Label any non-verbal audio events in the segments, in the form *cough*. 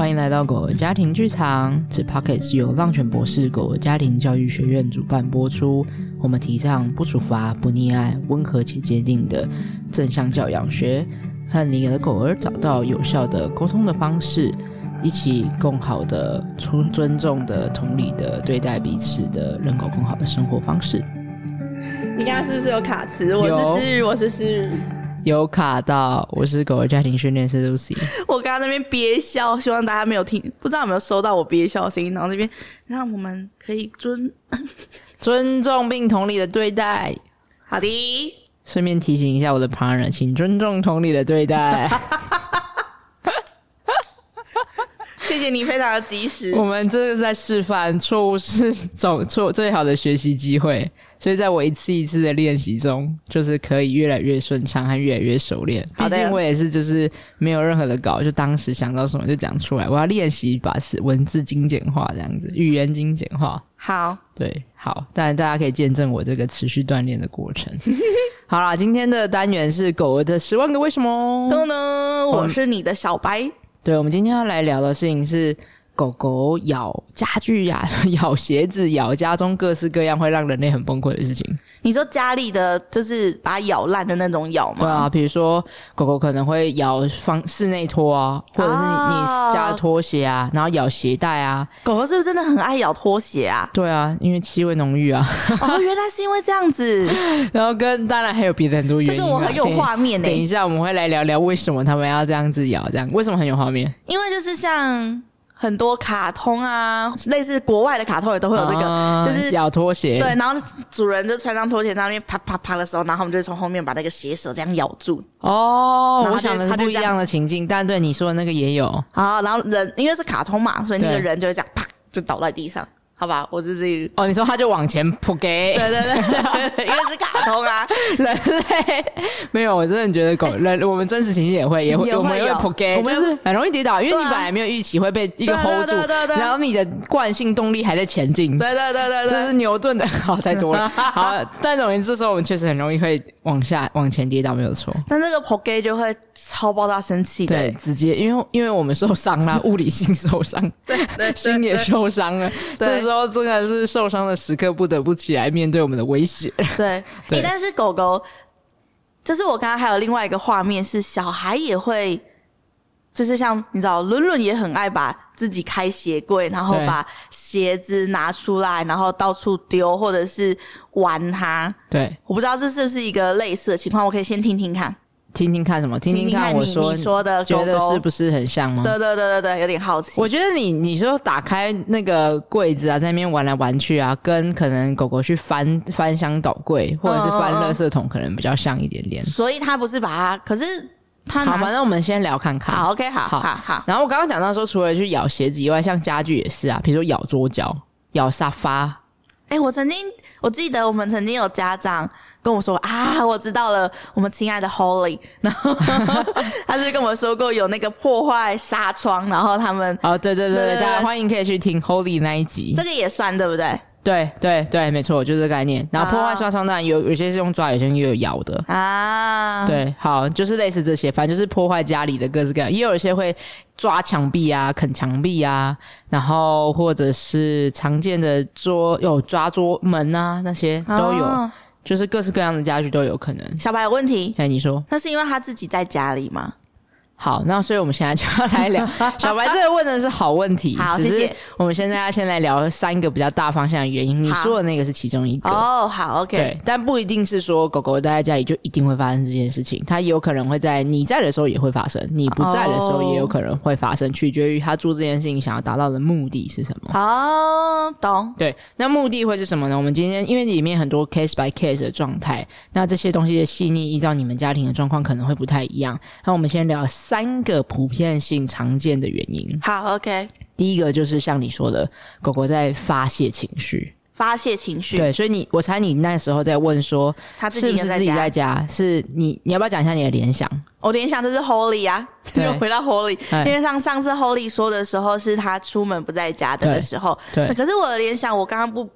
欢迎来到狗儿家庭剧场。此 Podcast 是由浪犬博士狗儿家庭教育学院主办播出。我们提倡不处罚、不溺爱、温和且坚定的正向教养学，和你的狗儿找到有效的沟通的方式，一起更好的、尊尊重的、同理的对待彼此的人狗更好的生活方式。你刚刚是不是有卡词？我是诗雨，我是诗雨。有卡到，我是狗的家庭训练师 Lucy。我刚刚那边憋笑，希望大家没有听，不知道有没有收到我憋笑的声音。然后那边让我们可以尊 *laughs* 尊重并同理的对待。好的，顺便提醒一下我的 partner，请尊重同理的对待。*laughs* 谢谢你，非常的及时。我们这是在示范，错误是总错最好的学习机会。所以在我一次一次的练习中，就是可以越来越顺畅和越来越熟练。毕竟我也是就是没有任何的稿，就当时想到什么就讲出来。我要练习把文字精简化，这样子语言精简化。好，对，好，当然大家可以见证我这个持续锻炼的过程。*laughs* 好啦，今天的单元是狗儿的十万个为什么。都呢，我是你的小白。对，我们今天要来聊的事情是狗狗咬家具呀、啊、*laughs* 咬鞋子、咬家中各式各样会让人类很崩溃的事情。你说家里的就是把它咬烂的那种咬吗？对啊，比如说狗狗可能会咬方室内拖啊，或者是你家的拖鞋啊，啊，然后咬鞋带啊。狗狗是不是真的很爱咬拖鞋啊？对啊，因为气味浓郁啊。哦，*laughs* 原来是因为这样子。然后跟当然还有别的很多原因、啊。这个我很有画面呢、欸。等一下我们会来聊聊为什么他们要这样子咬，这样为什么很有画面？因为就是像。很多卡通啊，类似国外的卡通也都会有这个，嗯、就是咬拖鞋。对，然后主人就穿上拖鞋在那边啪啪啪的时候，然后我们就从后面把那个鞋舌这样咬住。哦，我想的是不一样的情境，但对你说的那个也有。啊，然后人因为是卡通嘛，所以那个人就会这样啪就倒在地上。好吧，我是这个。哦，你说他就往前扑给，对对对，*laughs* 因为是卡通啊，人类。没有，我真的觉得狗人，我们真实情绪也会也会，我们也会扑给，我们是很容易跌倒，因为你本来没有预期会被一个 hold 住，然后你的惯性动力还在前进，对对对对，这是牛顿的，好太多了，*laughs* 好，但总而言之，这时候我们确实很容易会往下往前跌倒，没有错。但这个 Poke 就会超爆炸生气，对，直接因为因为我们受伤了，*laughs* 物理性受伤，对，心也受伤了，这。时候真的是受伤的时刻，不得不起来面对我们的威胁。对，对、欸，但是狗狗，就是我刚刚还有另外一个画面，是小孩也会，就是像你知道，伦伦也很爱把自己开鞋柜，然后把鞋子拿出来，然后到处丢，或者是玩它。对，我不知道这是不是一个类似的情况，我可以先听听看。听听看什么？听听看我说你说的，觉得是不是很像吗？对对对对对，有点好奇。我觉得你你说打开那个柜子啊，在那边玩来玩去啊，跟可能狗狗去翻翻箱倒柜或者是翻垃圾桶，可能比较像一点点。所以它不是把它，可是他好，反正我们先聊看看。好，OK，好，好，好，好。然后我刚刚讲到说，除了去咬鞋子以外，像家具也是啊，比如说咬桌角、咬沙发。哎、欸，我曾经我记得我们曾经有家长。跟我说啊，*laughs* 我知道了，我们亲爱的 Holly，然后 *laughs* 他是跟我说过有那个破坏纱窗，然后他们哦，对对对对，大家欢迎可以去听 Holly 那一集，这个也算对不对？对对对，没错，就是这个概念。然后破坏刷窗当然有有些是用抓，有些又有咬的啊。对，好，就是类似这些，反正就是破坏家里的各式各样，也有一些会抓墙壁啊、啃墙壁啊，然后或者是常见的桌有抓桌门啊，那些都有。啊就是各式各样的家具都有可能。小白有问题？哎，你说，那是因为他自己在家里吗？好，那所以我们现在就要来聊 *laughs* 小白这个问的是好问题。好，谢谢。我们现在要先来聊三个比较大方向的原因。你说的那个是其中一个哦。好，OK。对，但不一定是说狗狗待在家里就一定会发生这件事情，它有可能会在你在的时候也会发生，你不在的时候也有可能会发生，哦、取决于它做这件事情想要达到的目的是什么。哦，懂。对，那目的会是什么呢？我们今天因为里面很多 case by case 的状态，那这些东西的细腻依照你们家庭的状况可能会不太一样。那我们先聊三个普。遍性常见的原因。好，OK。第一个就是像你说的，狗狗在发泄情绪，发泄情绪。对，所以你，我猜你那时候在问说，他是不是自己在家？是你，你要不要讲一下你的联想？我联想就是 Holly 啊，又回到 Holly，因为像上次 Holly 说的时候，是他出门不在家的的时候。对。对，可是我的联想，我刚刚不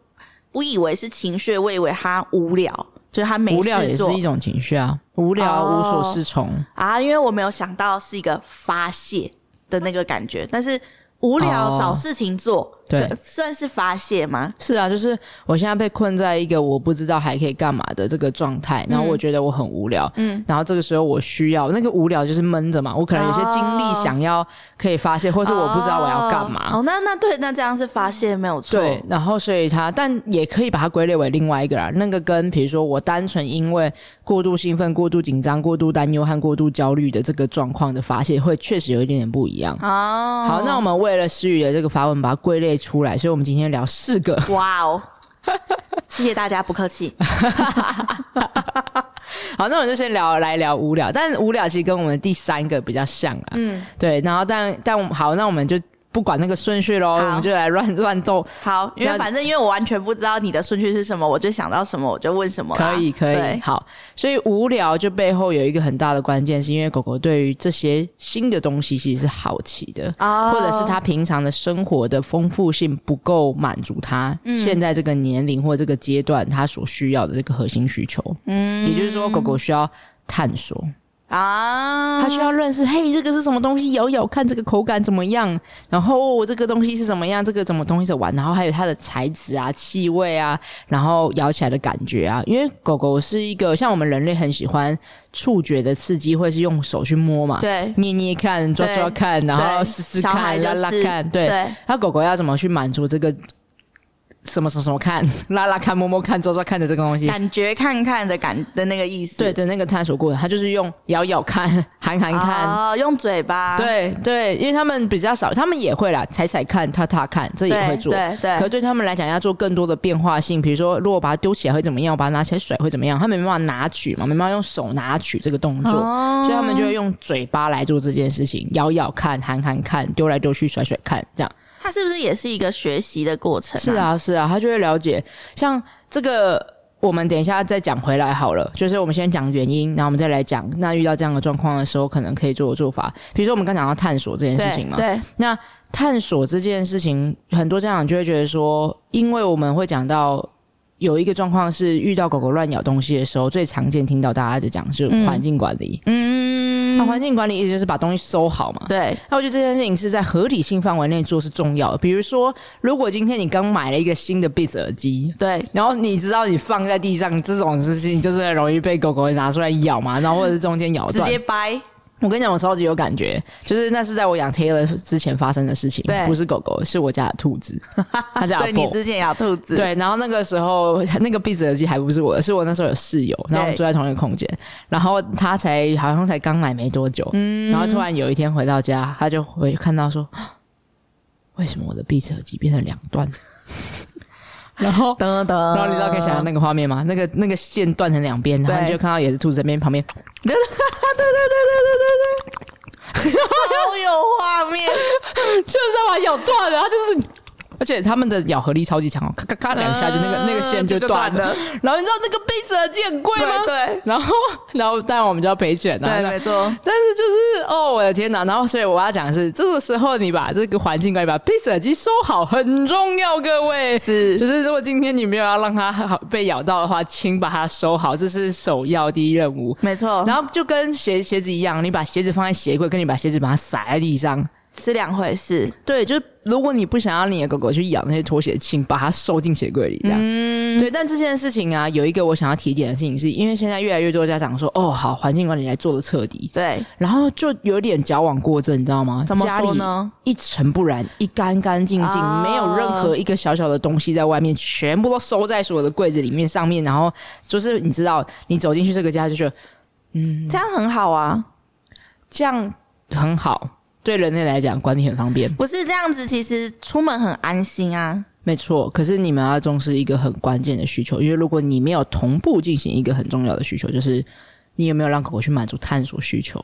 不以为是情绪，我以为他无聊，就是他没事做。无聊也是一种情绪啊。无聊、oh, 无所适从啊，因为我没有想到是一个发泄，的那个感觉，但是无聊找事情做。哦对，算是发泄吗？是啊，就是我现在被困在一个我不知道还可以干嘛的这个状态，然后我觉得我很无聊，嗯，然后这个时候我需要那个无聊就是闷着嘛，我可能有些精力想要可以发泄，或是我不知道我要干嘛。哦，那那对，那这样是发泄没有错。对，然后所以他，但也可以把它归类为另外一个啦，那个跟比如说我单纯因为过度兴奋、过度紧张、过度担忧和过度焦虑的这个状况的发泄，会确实有一点点不一样。哦，好，那我们为了诗雨的这个发问，把它归类出来，所以我们今天聊四个。哇哦，*laughs* 谢谢大家，不客气。*laughs* 好，那我们就先聊来聊无聊，但无聊其实跟我们第三个比较像啊。嗯，对，然后但但好，那我们就。不管那个顺序喽，我们就来乱乱斗。好，因为反正因为我完全不知道你的顺序是什么，我就想到什么我就问什么。可以，可以。好，所以无聊就背后有一个很大的关键，是因为狗狗对于这些新的东西其实是好奇的，哦、或者是它平常的生活的丰富性不够满足它现在这个年龄或这个阶段它所需要的这个核心需求。嗯，也就是说，狗狗需要探索。啊，他需要认识，嘿，这个是什么东西？咬咬看，这个口感怎么样？然后、哦、这个东西是怎么样？这个什么东西在玩？然后还有它的材质啊、气味啊，然后咬起来的感觉啊。因为狗狗是一个像我们人类很喜欢触觉的刺激，会是用手去摸嘛，对，捏捏看、抓抓看，然后试试看、拉拉看，对。它狗狗要怎么去满足这个？什么什么什么看，*laughs* 拉拉看，摸摸看，抓抓看的这个东西，感觉看看的感的那个意思，对的那个探索过程，他就是用咬咬看，含含看，哦，用嘴巴，对对，因为他们比较少，他们也会啦，踩踩看，踏踏看，这也会做，对对，对。可是对他们来讲，要做更多的变化性，比如说，如果把它丢起来会怎么样，我把它拿起来甩会怎么样，他们没办法拿取嘛，没办法用手拿取这个动作，哦，所以他们就会用嘴巴来做这件事情，咬咬看，含含看，丢来丢去，甩甩看，这样。它是不是也是一个学习的过程啊？是啊，是啊，他就会了解。像这个，我们等一下再讲回来好了。就是我们先讲原因，然后我们再来讲，那遇到这样的状况的时候，可能可以做的做法。比如说，我们刚讲到探索这件事情嘛，对。对，那探索这件事情，很多家长就会觉得说，因为我们会讲到。有一个状况是遇到狗狗乱咬东西的时候，最常见听到大家在讲是环境管理。嗯，那环境管理意思就是把东西收好嘛。对。那我觉得这件事情是在合理性范围内做是重要的。比如说，如果今天你刚买了一个新的 Beats 耳机，对，然后你知道你放在地上这种事情就是很容易被狗狗拿出来咬嘛，然后或者是中间咬断，直接掰。我跟你讲，我超级有感觉，就是那是在我养 Taylor 之前发生的事情，对，不是狗狗，是我家的兔子，*laughs* 他家。对，你之前养兔子，对，然后那个时候 *laughs* 那个 Beats 耳机还不是我的，是我那时候有室友，然后我们住在同一个空间，然后他才好像才刚来没多久，嗯，然后突然有一天回到家，他就会看到说，*gasps* 为什么我的 Beats 耳机变成两段？然后，噔噔噔，然后你知道可以想到那个画面吗？那个那个线断成两边，然后你就看到也是兔子这边旁边，*laughs* 对对对对对对对，*laughs* 又有画面，就是把它咬断了，它就是。而且他们的咬合力超级强哦，咔咔咔两下就那个、呃、那个线就断了，了。然后你知道那个 Beats 耳机很贵吗？对。对然后，然后当然我们就要赔钱了。对，没错。但是就是哦，我的天哪！然后所以我要讲的是，这个时候你把这个环境管理把 Beats 耳机收好很重要，各位。是。就是如果今天你没有要让它好被咬到的话，请把它收好，这是首要第一任务。没错。然后就跟鞋鞋子一样，你把鞋子放在鞋柜，跟你把鞋子把它撒在地上。是两回事，对，就是如果你不想要你的狗狗去咬那些拖鞋，请把它收进鞋柜里，这样。嗯，对。但这件事情啊，有一个我想要提点的事情，是因为现在越来越多家长说，哦，好，环境管理来做的彻底，对，然后就有点矫枉过正，你知道吗？怎么说呢？家里一尘不染，一干干净净，哦，没有任何一个小小的东西在外面，全部都收在所有的柜子里面上面，然后就是你知道，你走进去这个家就觉得，嗯，这样很好啊，这样很好。对人类来讲，管理很方便。不是这样子，其实出门很安心啊。没错，可是你们要重视一个很关键的需求，因为如果你没有同步进行一个很重要的需求，就是你有没有让狗狗去满足探索需求。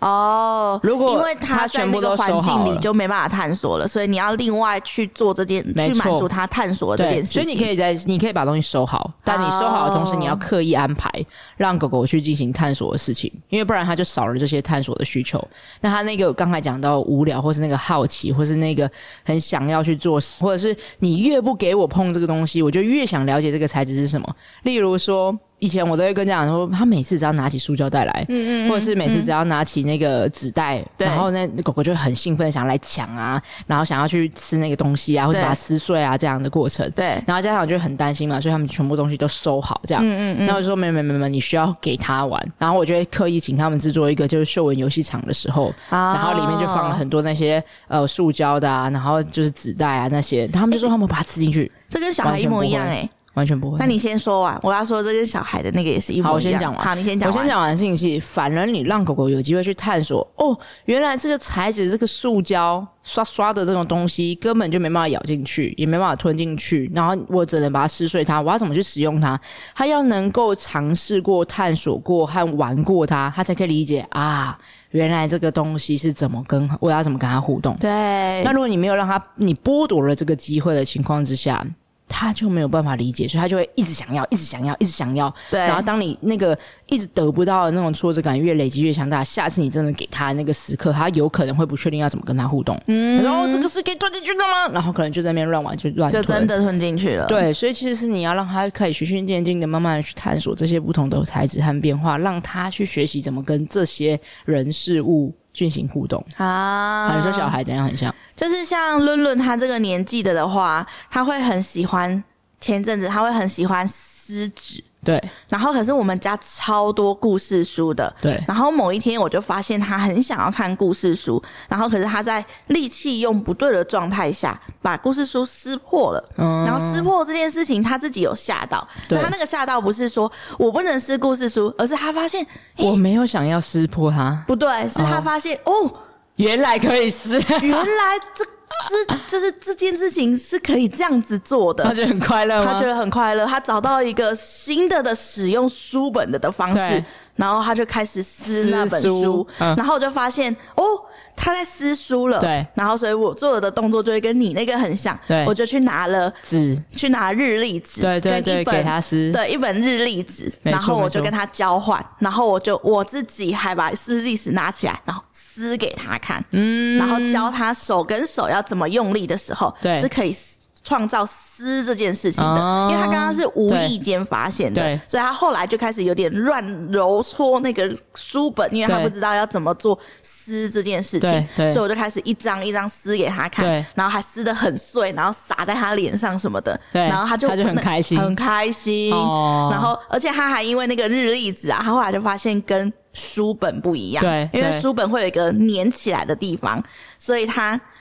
哦，如果因为他在那个环境里就没办法探索了，所以你要另外去做这件，去满足他探索这件事情。所以你可以在，你可以把东西收好，但你收好的同时，你要刻意安排让狗狗去进行探索的事情，因为不然它就少了这些探索的需求。那他那个刚才讲到无聊，或是那个好奇，或是那个很想要去做，或者是你越不给我碰这个东西，我就越想了解这个材质是什么。例如说。以前我都会跟家长说，他每次只要拿起塑胶袋来，嗯嗯，或者是每次只要拿起那个纸袋，嗯、然后那狗狗就会很兴奋，想要来抢啊，然后想要去吃那个东西啊，或者把它撕碎啊，这样的过程。对，然后家长就很担心嘛，所以他们全部东西都收好，这样。嗯嗯嗯。然后我就说没没没没，你需要给他玩。然后我就会刻意请他们制作一个就是秀文游戏场的时候，哦、然后里面就放了很多那些呃塑胶的啊，然后就是纸袋啊那些，他们就说他们把它吃进去，这跟小孩一模一样哎、欸。完全不会。那你先说完，我要说这跟小孩的那个也是一模一样。好，我先讲完。好，你先讲。我先讲完的事情是，反而你让狗狗有机会去探索，哦，原来这个材质，这个塑胶刷刷的这种东西，根本就没办法咬进去，也没办法吞进去，然后我只能把它撕碎它。我要怎么去使用它？它要能够尝试过、探索过和玩过它，它才可以理解啊，原来这个东西是怎么跟我要怎么跟它互动。对。那如果你没有让它，你剥夺了这个机会的情况之下。他就没有办法理解，所以他就会一直想要，一直想要，一直想要。对。然后当你那个一直得不到的那种挫折感越累积越强大，下次你真的给他那个时刻，他有可能会不确定要怎么跟他互动。嗯。然后这个是可以吞进去的吗？然后可能就在那边乱玩，就乱吞。就真的吞进去了。对，所以其实是你要让他可以循序渐进的，慢慢的去探索这些不同的材质和变化，让他去学习怎么跟这些人事物进行互动啊。你说小孩怎样很像？就是像论论他这个年纪的的话，他会很喜欢。前阵子他会很喜欢撕纸，对。然后可是我们家超多故事书的，对。然后某一天我就发现他很想要看故事书，然后可是他在力气用不对的状态下把故事书撕破了。嗯。然后撕破这件事情他自己有吓到，对。他那个吓到不是说我不能撕故事书，而是他发现我没有想要撕破它，不对，是他发现哦，哦，原来可以撕，原来这。是，*laughs* 就是这件事情是可以这样子做的，他觉得很快乐，他觉得很快乐，他找到一个新的的使用书本的的方式，然后他就开始撕那本书，书嗯、然后我就发现哦，他在撕书了，对，然后所以我做的动作就会跟你那个很像，对，我就去拿了纸，去拿日历纸，对对对，给他撕，对，一本日历纸，然后我就跟他交换，然后我就我自己还把日历纸拿起来，然后。撕给他看，嗯，然后教他手跟手要怎么用力的时候，对，是可以创造撕这件事情的。哦、因为他刚刚是无意间发现的，所以他后来就开始有点乱揉搓那个书本，因为他不知道要怎么做撕这件事情，所以我就开始一张一张撕给他看，然后还撕的很碎，然后撒在他脸上什么的，对，然后他就他就很开心，很开心，哦、然后而且他还因为那个日历纸啊，他后来就发现跟。书本不一样，对，因为书本会有一个粘起来的地方，所以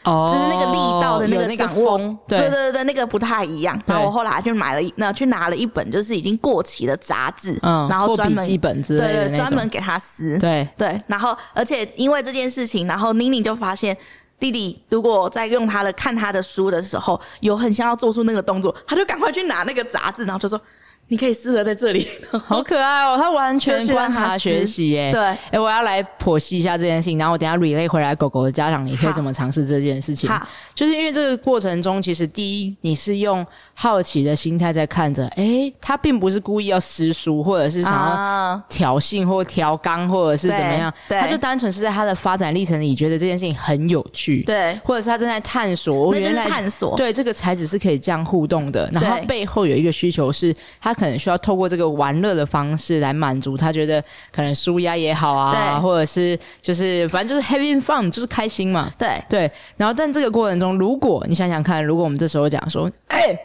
它就是那个力道的那个掌握，对对对对，那个不太一样。然后我后来就买了一，那去拿了一本就是已经过期的杂志，嗯，然后专门一本之类的，对对，专门给他撕，对对。然后而且因为这件事情，然后妮妮就发现弟弟如果在用他的看他的书的时候，有很像要做出那个动作，他就赶快去拿那个杂志，然后就说。你可以适合在这里，*laughs* 好可爱哦！他完全观察学习耶。对，哎、欸，我要来剖析一下这件事情，然后我等下 relay 回来，狗狗的家长也可以怎么尝试这件事情。就是因为这个过程中，其实第一，你是用好奇的心态在看着，哎、欸，他并不是故意要撕书，或者是想要挑衅或调刚，或者是怎么样，对，他就单纯是在他的发展历程里觉得这件事情很有趣，对，或者是他正在探索，那就是探索，对，这个材质是可以这样互动的，然后背后有一个需求是他。可能需要透过这个玩乐的方式来满足他，觉得可能舒压也好啊，或者是就是反正就是 having fun，就是开心嘛。对对。然后但这个过程中，如果你想想看，如果我们这时候讲说，哎、欸，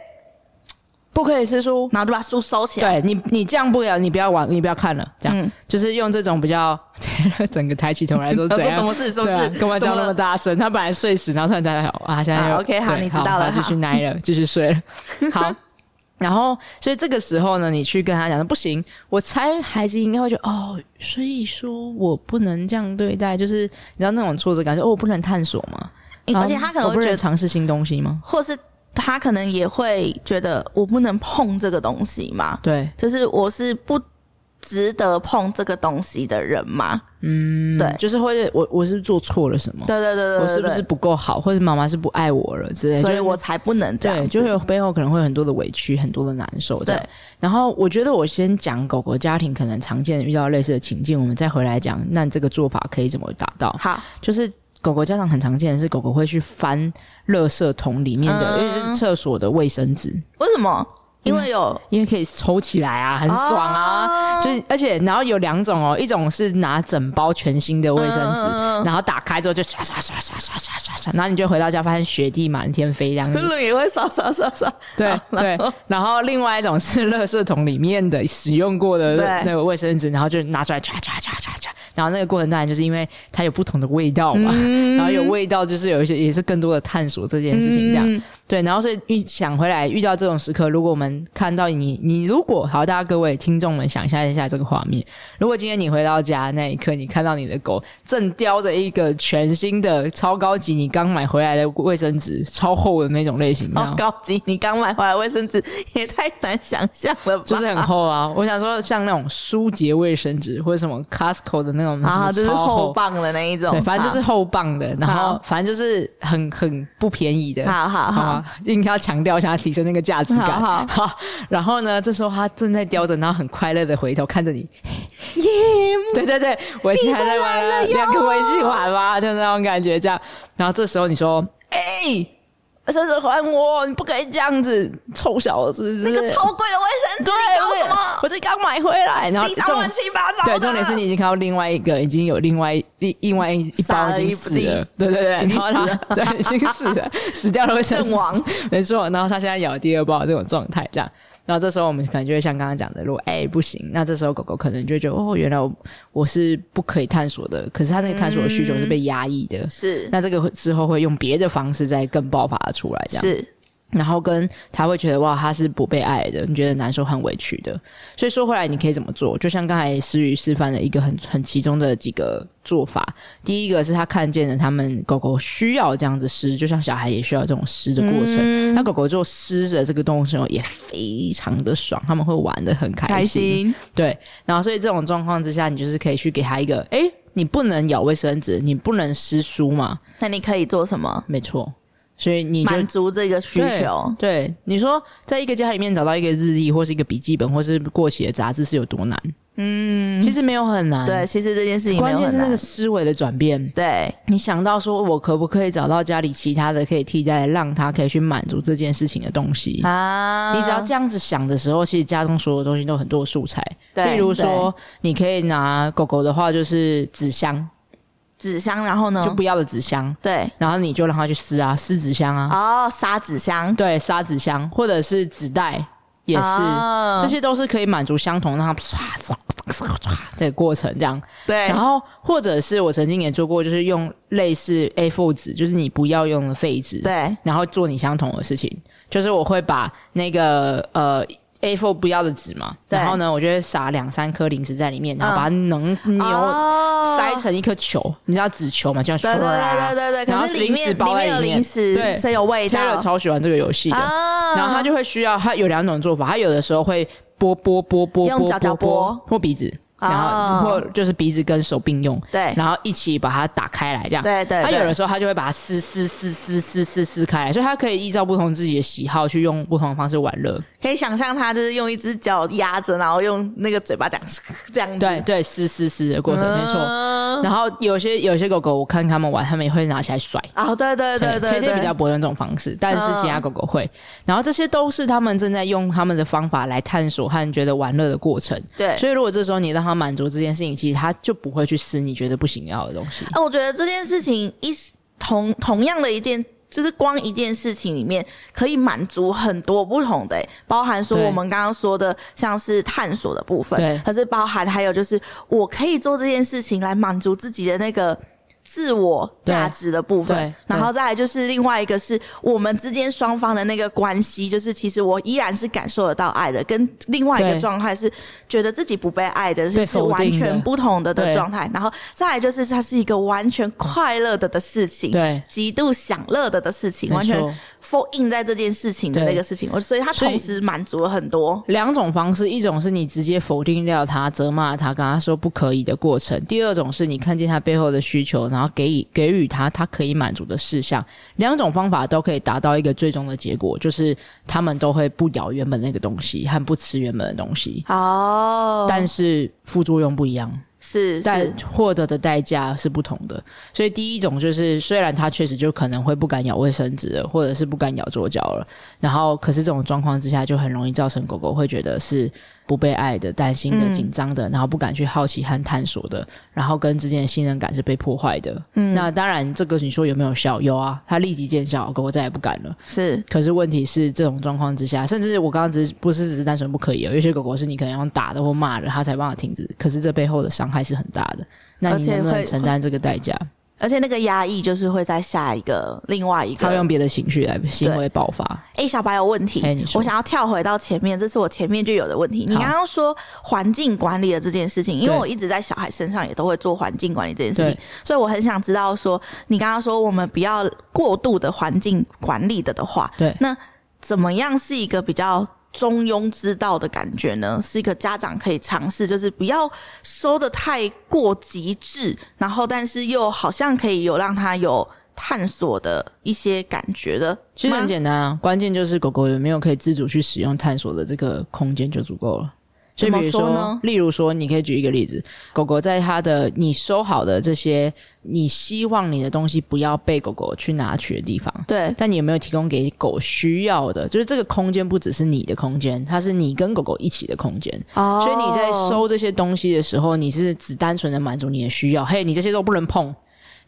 不可以吃书，然后就把书收起来。对你，你这样不了，你不要玩，你不要看了，这样、嗯、就是用这种比较整个抬起头来说，怎样？怎么事？是不是？干嘛叫那么大声？他本来睡死，然后突然大家好啊，现在 OK 好，你知道了，继续奶了，继续睡了，好。然后，所以这个时候呢，你去跟他讲说不行，我猜孩子应该会觉得哦，所以说我不能这样对待，就是你知道那种挫折感，说哦，我不能探索吗？而且他可能会觉得尝试新东西吗？或是他可能也会觉得我不能碰这个东西吗？对，就是我是不。值得碰这个东西的人吗？嗯，对，就是会我我是做错了什么？对对对对，我是不是不够好，或者妈妈是不爱我了之类，所以我才不能这样。对，就是背后可能会有很多的委屈，很多的难受。对，然后我觉得我先讲狗狗家庭可能常见遇到类似的情境，我们再回来讲，那这个做法可以怎么达到？好，就是狗狗家长很常见的是，狗狗会去翻垃圾桶里面的，嗯、因为这是厕所的卫生纸。为什么？因为有，因为可以抽起来啊，很爽啊。哦、就是而且然后有两种哦，一种是拿整包全新的卫生纸，嗯、然后打开之后就刷刷刷刷刷刷刷刷，然后你就回到家发现雪地满天飞，这样子。伦伦也会刷刷刷刷。对对。然后另外一种是垃圾桶里面的使用过的那个卫生纸，然后就拿出来刷刷刷刷刷。然后那个过程当然就是因为它有不同的味道嘛，嗯、*laughs* 然后有味道就是有一些也是更多的探索这件事情这样。嗯、对，然后所以遇想回来遇到这种时刻，如果我们看到你，你如果好，大家各位听众们想象一下这个画面。如果今天你回到家那一刻，你看到你的狗正叼着一个全新的超高级你刚买回来的卫生纸，超厚的那种类型，超高级你刚买回来卫生纸也太难想象了吧？就是很厚啊！我想说，像那种舒洁卫生纸或者什么 Costco 的那种，啊，就是后棒的那一种，对，反正就是后棒的，然后反正就是很很不便宜的，好好好，应该要强调一下，提升那个价值感，好，好。然后呢，这时候他正在叼着，然后很快乐的回头看着你，耶！*laughs* 对对对，我一起还在玩，两个我一起玩吗，就那种感觉这样。然后这时候你说，哎、生纸还我！你不可以这样子，臭小子！那个超贵的卫生纸，对，你搞什么？我是刚买回来，然后地上乱七八糟。对，重点是你已经看到另外一个，已经有另外另另外一一包已经死了。对对对，然后他 *laughs* 对已经死了，死掉了会阵，亡没错。然后他现在咬第二包这种状态，这样。然后这时候我们可能就会像刚刚讲的，如果哎不行，那这时候狗狗可能就会觉得哦，原来我，我是不可以探索的，可是它那个探索的需求是被压抑的，嗯、是。那这个之后会用别的方式再更爆发出来，这样是。然后跟他会觉得哇，他是不被爱的，你觉得难受很委屈的。所以说回来，你可以怎么做？就像刚才思雨示范了一个很很其中的几个做法。第一个是他看见了他们狗狗需要这样子施，就像小孩也需要这种施的过程。那、嗯、狗狗做施的这个动作也非常的爽，他们会玩的很开心。开心对，然后所以这种状况之下，你就是可以去给他一个，诶，你不能咬卫生纸，你不能施书嘛？那你可以做什么？没错。所以你满足这个需求对，对你说，在一个家里面找到一个日历，或是一个笔记本，或是过期的杂志是有多难？嗯，其实没有很难。对，其实这件事情关键是那个思维的转变。对，你想到说我可不可以找到家里其他的可以替代，让他可以去满足这件事情的东西啊？你只要这样子想的时候，其实家中所有东西都很多素材。对，例如说，你可以拿狗狗的话，就是纸箱。纸箱，然后呢？就不要的纸箱，对，然后你就让他去撕啊，撕纸箱啊，哦，杀纸箱，对，杀纸箱，或者是纸袋，也是，哦、这些都是可以满足相同，让他唰唰唰唰这个过程这样，对，然后或者是我曾经也做过，就是用类似 A4 纸，就是你不要用的废纸，对，然后做你相同的事情，就是我会把那个呃。A four 不要的纸嘛，然后呢我就会撒两三颗零食在里面，然后把它能扭，塞成一颗球，你知道纸球嘛，这样出来，对对对，然后零食包在里面，零食，对，超喜欢这个游戏的，然后他就会需要他有两种做法，他有的时候会拨拨拨拨啵啵啵啵啵或鼻子。然后或就是鼻子跟手并用，对，然后一起把它打开来，这样，对对。他有的时候他就会把它撕撕撕撕撕撕撕开来，所以他可以依照不同自己的喜好去用不同的方式玩乐。可以想象他就是用一只脚压着，然后用那个嘴巴这样 *laughs* 这样。对对，撕撕撕的过程没错。然后有些有些狗狗，我看他们玩，他们也会拿起来甩。哦，对对对对。天天比较不会用这种方式，但是其他狗狗会。然后这些都是他们正在用他们的方法来探索和觉得玩乐的过程。对。所以如果这时候你让他满足这件事情。其实他就不会去撕你觉得不行要的东西。那我觉得这件事情一同同样的一件，就是光一件事情里面可以满足很多不同的，包含说我们刚刚说的像是探索的部分，对，可是包含还有就是我可以做这件事情来满足自己的那个。自我价值的部分，然后再来就是另外一个是我们之间双方的那个关系，就是其实我依然是感受得到爱的，跟另外一个状态是觉得自己不被爱的，是是完全不同的的状态。然后再来就是它是一个完全快乐的的事情，对，极度享乐的的事情，完全 in 在这件事情的那个事情，我所以它同时满足了很多两种方式，一种是你直接否定掉他、责骂他、跟他说不可以的过程；第二种是你看见他背后的需求，然后给予给予他他可以满足的事项，两种方法都可以达到一个最终的结果，就是他们都会不咬原本那个东西，和不吃原本的东西。哦，但是副作用不一样。是，但获得的代价是不同的。所以第一种就是，虽然它确实就可能会不敢咬卫生纸了，或者是不敢咬桌角了，然后可是这种状况之下，就很容易造成狗狗会觉得是不被爱的、担心的、紧张的，然后不敢去好奇和探索的，然后跟之间的信任感是被破坏的。嗯，那当然，这个你说有没有效？有啊，他立即见效，狗狗再也不敢了。是，可是问题是，这种状况之下，甚至我刚刚只是不是只是单纯不可以，有一些狗狗是你可能用打的或骂的，它才办法停止。可是这背后的伤害是很大的，那你能不能承担这个代价？而且那个压抑就是会在下一个另外一个，他用别的情绪来行为爆发。哎、欸，小白有问题，我想要跳回到前面，这是我前面就有的问题。你刚刚说环境管理的这件事情，因为我一直在小孩身上也都会做环境管理这件事情，所以我很想知道说，你刚刚说我们不要过度的环境管理的的话，对，那怎么样是一个比较？中庸之道的感觉呢，是一个家长可以尝试，就是不要收的太过极致，然后但是又好像可以有让他有探索的一些感觉的。其实很简单啊，关键就是狗狗有没有可以自主去使用探索的这个空间就足够了。就比如说，说呢？例如说，你可以举一个例子，狗狗在它的你收好的这些，你希望你的东西不要被狗狗去拿取的地方，对。但你有没有提供给狗需要的？就是这个空间不只是你的空间，它是你跟狗狗一起的空间。哦。所以你在收这些东西的时候，你是只单纯的满足你的需要。嘿，你这些都不能碰。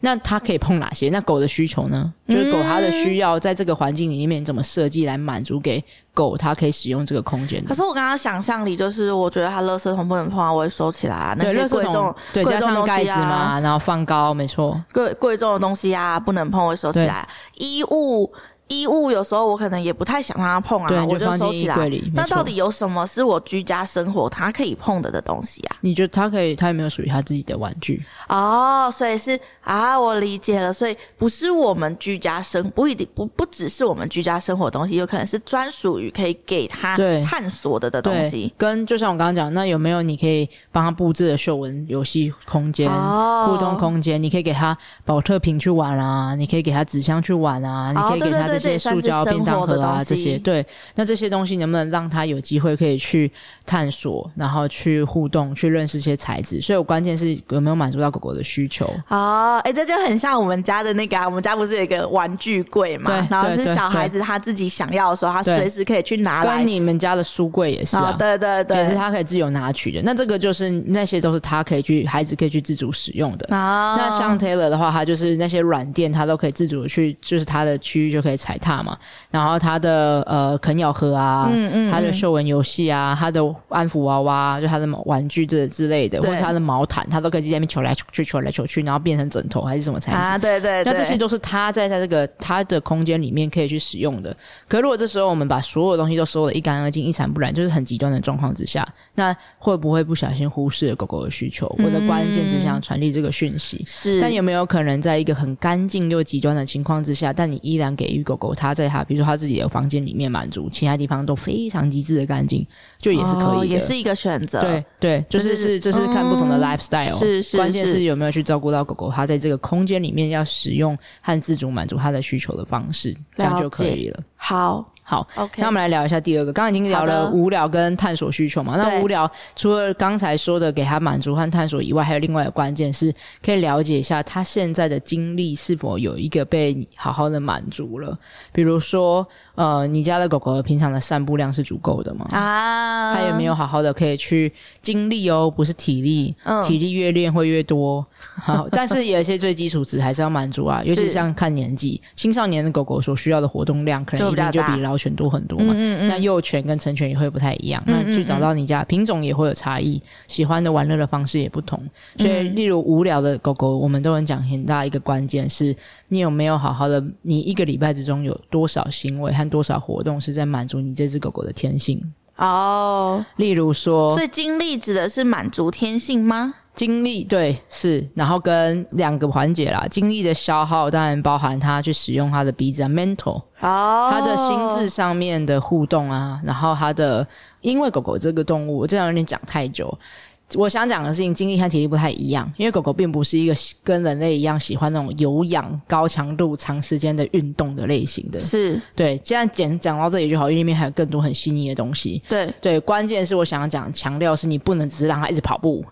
那它可以碰哪些？那狗的需求呢？就是狗它的需要，在这个环境里面怎么设计来满足给狗，它可以使用这个空间。可是我刚刚想象里就是，我觉得它垃圾桶不能碰啊，我会收起来啊。那些贵重对，加上盖子嘛，啊、然后放高，没错。贵贵重的东西啊，不能碰，我会收起来。衣物。衣物有时候我可能也不太想让它碰啊，我就收起来。那到底有什么是我居家生活它可以碰的的东西啊？你觉得它可以？它有没有属于它自己的玩具？哦，所以是啊，我理解了。所以不是我们居家生，不一定不不只是我们居家生活的东西，有可能是专属于可以给他探索的的东西。跟就像我刚刚讲，那有没有你可以帮他布置的嗅闻游戏空间、哦、互动空间？你可以给他宝特瓶去玩啊，你可以给他纸箱去玩啊，你可以给他。这些塑胶便当盒啊，这些对，那这些东西能不能让他有机会可以去探索，然后去互动，去认识一些材质？所以，我关键是有没有满足到狗狗的需求。哦，哎，这就很像我们家的那个、啊，我们家不是有一个玩具柜嘛？对，然后是小孩子他自己想要的时候，他随时可以去拿来。跟你们家的书柜也是啊，哦、对对对，也是他可以自由拿取的。那这个就是那些都是他可以去，孩子可以去自主使用的。哦、那像 Taylor 的话，他就是那些软垫，他都可以自主去，就是他的区域就可以踩踏嘛。然后他的呃啃咬盒啊，嗯嗯，他的嗅闻游戏啊，他的安抚娃娃，就他的玩具这之类的，或者他的毛毯，他都可以在那边求来求去，求来求去，然后变成枕头还是什么材质啊？对对对，那这些都是他在在这个他的空间里面可以去使用的。可如果这时候我们把所有东西都收的一干二净、一尘不染，就是很极端的状况之下，那会不会不小心忽视了狗狗的需求？我的关键只想传递这个讯息，是。但有没有可能在一个很干净又极端的情况之下，但你依然给予狗狗它在它。比如说它自己的房间里面满足，其他地方都非常极致的干净，就也是可以的，哦、也是一个选择。对对，就是是这、就是看不同的 lifestyle，、是，是，关键是有没有去照顾到狗狗，它在这个空间里面要使用和自主满足它的需求的方式，这样就可以了。好。好，OK，那我们来聊一下第二个。刚刚已经聊了无聊跟探索需求嘛，那无聊除了刚才说的给他满足和探索以外，还有另外一个关键是可以了解一下他现在的精力是否有一个被好好的满足了。比如说，呃，你家的狗狗平常的散步量是足够的吗？啊，它有没有好好的可以去精力哦，不是体力，嗯、体力越练会越多。*laughs* 好，但是有一些最基础值还是要满足啊，尤其像看年纪，青少年的狗狗所需要的活动量可能一定就比老老犬多很多嘛，嗯嗯，那幼犬跟成犬也会不太一样，那去找到你家品种也会有差异，喜欢的玩乐的方式也不同，所以例如无聊的狗狗，我们都能讲很大一个关键是，你有没有好好的，你一个礼拜之中有多少行为和多少活动是在满足你这只狗狗的天性？哦，例如说，所以精力指的是满足天性吗？精力对是，然后跟两个环节啦。精力的消耗当然包含他去使用他的鼻子啊，mental，哦，他的心智上面的互动啊，然后他的，因为狗狗这个动物，我这样有点讲太久。我想讲的事情，精力和体力不太一样，因为狗狗并不是一个跟人类一样喜欢那种有氧、高强度、长时间的运动的类型的。是对，既然讲讲到这里就好，因为里面还有更多很细腻的东西。对对，关键是我想要讲强调是，你不能只是让它一直跑步。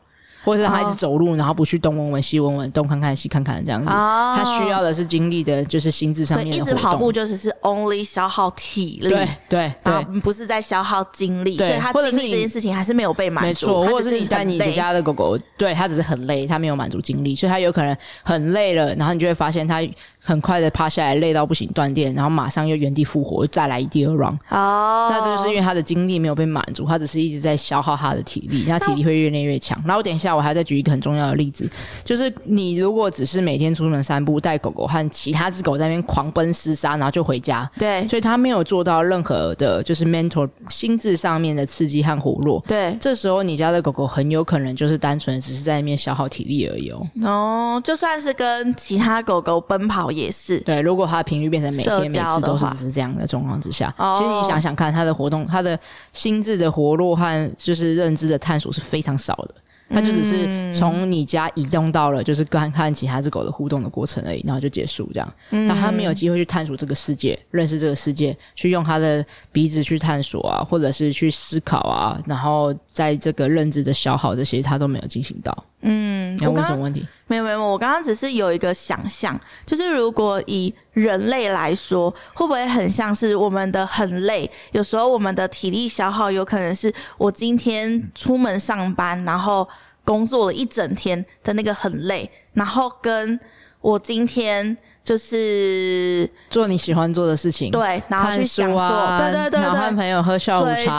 或者是他一直走路，然后不去东闻闻西闻闻，东看看西看看这样子。哦、他需要的是精力的，就是心智上面的。所以一直跑步就是是 only 消耗体力，对对对，不是在消耗精力。所以他精力这件事情还是没有被满足。没错，或者是你带你家的狗狗，对，他只是很累，他没有满足精力，所以他有可能很累了，然后你就会发现他很快的趴下来，累到不行，断电，然后马上又原地复活，再来第二 round。哦，那这就是因为他的精力没有被满足，他只是一直在消耗他的体力，他体力会越练越强。然后等一下，我还要再举一个很重要的例子，就是你如果只是每天出门散步，带狗狗和其他只狗在那边狂奔厮杀，然后就回家，对，所以他没有做到任何的，就是 mental 心智上面的刺激和活络。对，这时候你家的狗狗很有可能就是单纯只是在那边消耗体力而已哦。哦，就算是跟其他狗狗奔跑也是。对，如果他的频率变成每天每次都是只是这样的状况之下，其实你想想看，他的活动，他的心智的活络和就是认知的探索是非常少的。它就只是从你家移动到了，就是跟看其他只狗的互动的过程而已，然后就结束这样。那它没有机会去探索这个世界，认识这个世界，去用它的鼻子去探索啊，或者是去思考啊，然后在这个认知的消耗这些，它都没有进行到。嗯，你要问什么问题？没有没有，我刚刚只是有一个想象，就是如果以人类来说，会不会很像是我们的很累？有时候我们的体力消耗，有可能是我今天出门上班，然后。工作了一整天的那个很累，然后跟我今天。就是做你喜欢做的事情，对，然后去享受，啊、对对对，然后跟朋友喝下午茶，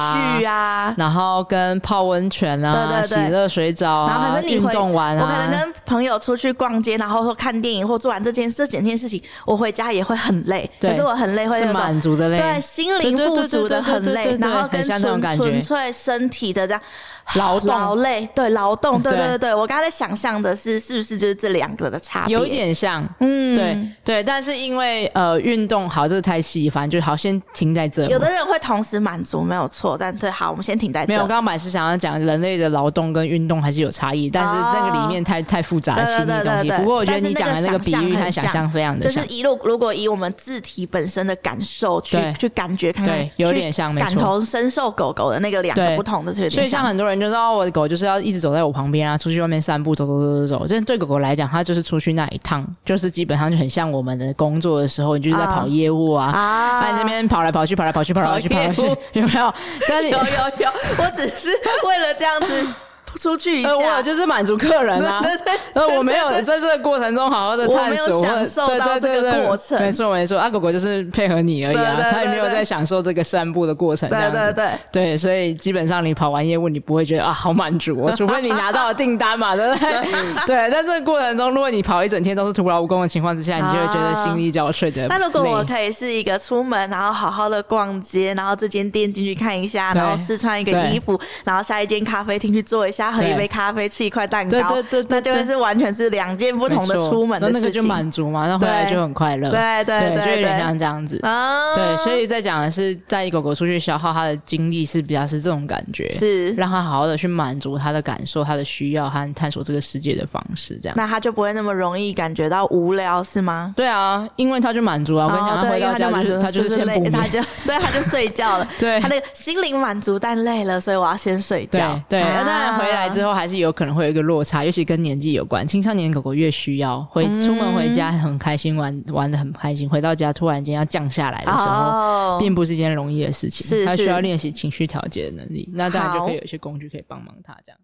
啊，然后跟泡温泉啊，对对对，洗热水澡啊，然后可是你运动完啊，我可能跟朋友出去逛街，然后或看电影或做完这件这整件事情，我回家也会很累，可是我很累会是满足的累，对，心灵富足的很累，然后跟纯纯粹身体的这样劳动。劳累，对劳动，对对对对，我刚才想象的是是不是就是这两个的差别，有点像，嗯，对。对，但是因为呃运动好，这个太细，反正就好先停在这。有的人会同时满足，没有错，但对，好，我们先停在这。没有，我刚刚本来是想要讲人类的劳动跟运动还是有差异，但是那个里面太太复杂的心理东西。不过我觉得你讲的那个比喻和想象非常的像，就是一路如果以我们自体本身的感受去去感觉看看，对，有点像，感同身受狗狗的那个两个不同的，所以像很多人就说我的狗就是要一直走在我旁边啊，出去外面散步，走走走走走。这对狗狗来讲，它就是出去那一趟，就是基本上就很像我们的工作。的时候，你就是在跑业务啊，啊在这边跑来跑去，跑来跑去，跑来跑去，跑来跑去，有没有？*laughs* 有有有，我只是为了这样子。出去一下，我就是满足客人啊。那，我没有在这个过程中好好的探索，我没有享受到这个过程。没错没错，阿狗狗就是配合你而已啊，他也没有在享受这个散步的过程。对对对对，所以基本上你跑完业务，你不会觉得啊好满足，除非你拿到了订单嘛，对不对？*laughs* 对，在这个过程中，如果你跑一整天都是徒劳无功的情况之下，你就会觉得心力交瘁的。那如果我可以是一个出门，然后好好的逛街，然后这间店进去看一下，然后试穿一个衣服，然后下一间咖啡厅去坐一下，喝一杯咖啡。吃一块蛋糕，对对对，那就是完全是两件不同的出门的事情，那个就满足嘛，那回来就很快乐，对对对，就有点像这样子啊。对，所以在讲的是带狗狗出去消耗它的精力是比较是这种感觉，是让它好好的去满足它的感受、它的需要和探索这个世界的方式，这样。那它就不会那么容易感觉到无聊，是吗？对啊，因为它就满足啊。我跟你讲，它回到家就是它就是先累，它就 *laughs* 对，它就睡觉了。对，它那个心灵满足但累了，所以我要先睡觉。对，那当然回来之后还是有可能会有一个落差。尤其跟年纪有关，青少年狗狗越需要回出门回家很开心玩玩的很开心，回到家突然间要降下来的时候，哦、并不是一件容易的事情，是是他需要练习情绪调节的能力。那当然就可以有一些工具可以帮忙它这样。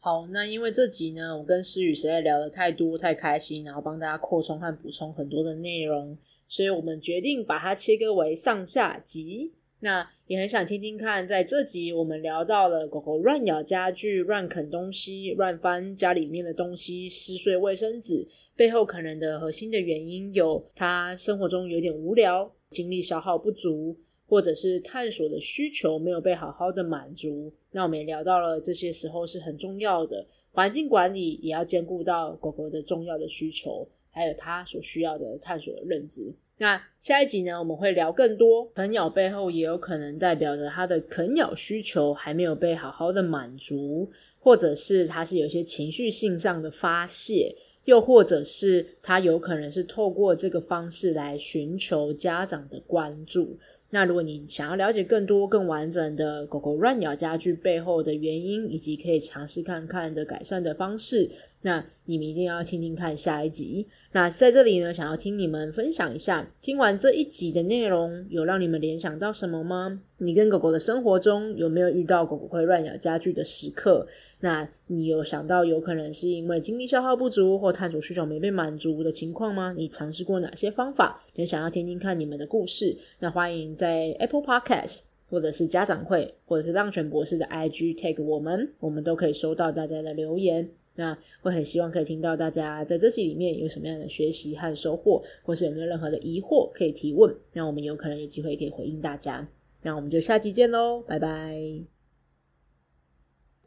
好，那因为这集呢，我跟诗雨实在聊的太多太开心，然后帮大家扩充和补充很多的内容，所以我们决定把它切割为上下集。那也很想听听看，在这集我们聊到了狗狗乱咬家具、乱啃东西、乱翻家里面的东西、撕碎卫生纸背后可能的核心的原因，有它生活中有点无聊、精力消耗不足，或者是探索的需求没有被好好的满足。那我们也聊到了这些时候是很重要的，环境管理也要兼顾到狗狗的重要的需求，还有它所需要的探索的认知。那下一集呢，我们会聊更多啃咬背后也有可能代表着它的啃咬需求还没有被好好的满足，或者是它是有些情绪性上的发泄，又或者是它有可能是透过这个方式来寻求家长的关注。那如果你想要了解更多、更完整的狗狗乱咬家具背后的原因，以及可以尝试看看的改善的方式，那你们一定要听听看下一集。那在这里呢，想要听你们分享一下，听完这一集的内容，有让你们联想到什么吗？你跟狗狗的生活中有没有遇到狗狗会乱咬家具的时刻？那你有想到有可能是因为精力消耗不足或探索需求没被满足的情况吗？你尝试过哪些方法？也想要听听看你们的故事，那欢迎在 Apple Podcast 或者是家长会或者是浪犬博士的 IG tag 我们，我们都可以收到大家的留言。那会很希望可以听到大家在这集里面有什么样的学习和收获，或是有没有任何的疑惑可以提问，那我们有可能有机会可以回应大家。那我们就下期见喽，拜拜。